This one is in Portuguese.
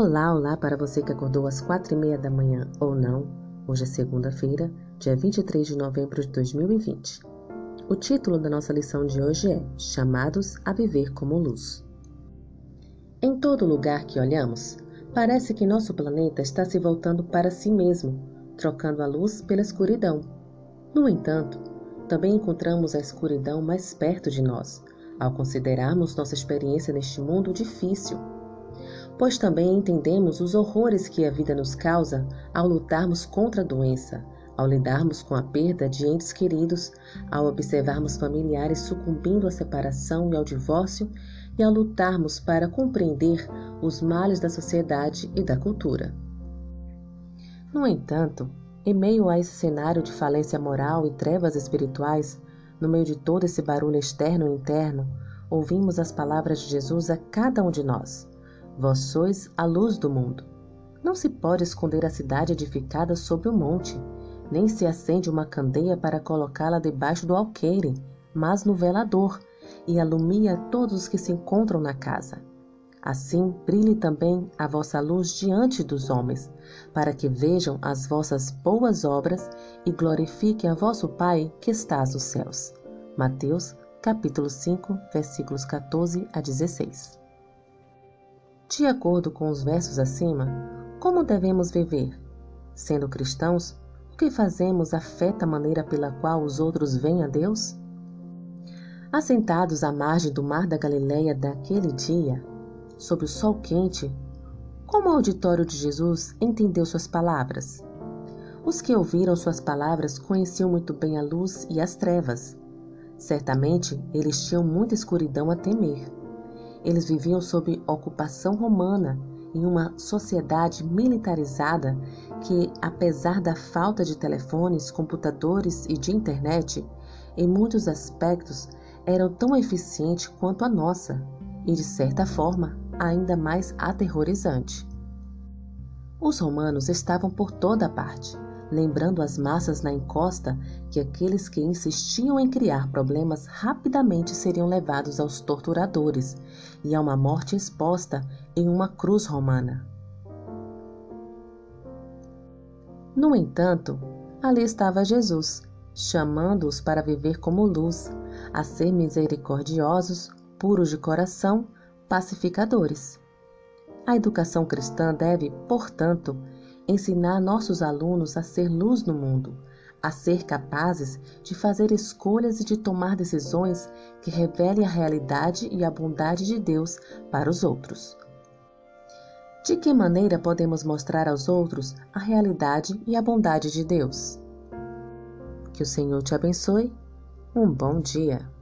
Olá, olá para você que acordou às quatro e meia da manhã ou não. Hoje é segunda-feira, dia 23 de novembro de 2020. O título da nossa lição de hoje é Chamados a Viver como Luz. Em todo lugar que olhamos, parece que nosso planeta está se voltando para si mesmo, trocando a luz pela escuridão. No entanto, também encontramos a escuridão mais perto de nós, ao considerarmos nossa experiência neste mundo difícil pois também entendemos os horrores que a vida nos causa ao lutarmos contra a doença, ao lidarmos com a perda de entes queridos, ao observarmos familiares sucumbindo à separação e ao divórcio e ao lutarmos para compreender os males da sociedade e da cultura. No entanto, em meio a esse cenário de falência moral e trevas espirituais, no meio de todo esse barulho externo e interno, ouvimos as palavras de Jesus a cada um de nós. Vós sois a luz do mundo. Não se pode esconder a cidade edificada sobre o monte, nem se acende uma candeia para colocá-la debaixo do alqueire, mas no velador, e alumia todos os que se encontram na casa. Assim brilhe também a vossa luz diante dos homens, para que vejam as vossas boas obras e glorifiquem a vosso Pai que estás nos céus. Mateus, capítulo 5, versículos 14 a 16. De acordo com os versos acima, como devemos viver? Sendo cristãos, o que fazemos afeta a maneira pela qual os outros veem a Deus? Assentados à margem do mar da Galileia daquele dia, sob o sol quente, como o auditório de Jesus entendeu suas palavras? Os que ouviram suas palavras conheciam muito bem a luz e as trevas. Certamente eles tinham muita escuridão a temer. Eles viviam sob ocupação romana em uma sociedade militarizada que, apesar da falta de telefones, computadores e de internet, em muitos aspectos eram tão eficiente quanto a nossa e, de certa forma, ainda mais aterrorizante. Os romanos estavam por toda parte lembrando as massas na encosta que aqueles que insistiam em criar problemas rapidamente seriam levados aos torturadores e a uma morte exposta em uma cruz romana. No entanto, ali estava Jesus, chamando-os para viver como luz, a ser misericordiosos, puros de coração, pacificadores. A educação cristã deve, portanto, ensinar nossos alunos a ser luz no mundo, a ser capazes de fazer escolhas e de tomar decisões que revelem a realidade e a bondade de Deus para os outros. De que maneira podemos mostrar aos outros a realidade e a bondade de Deus? Que o Senhor te abençoe. Um bom dia.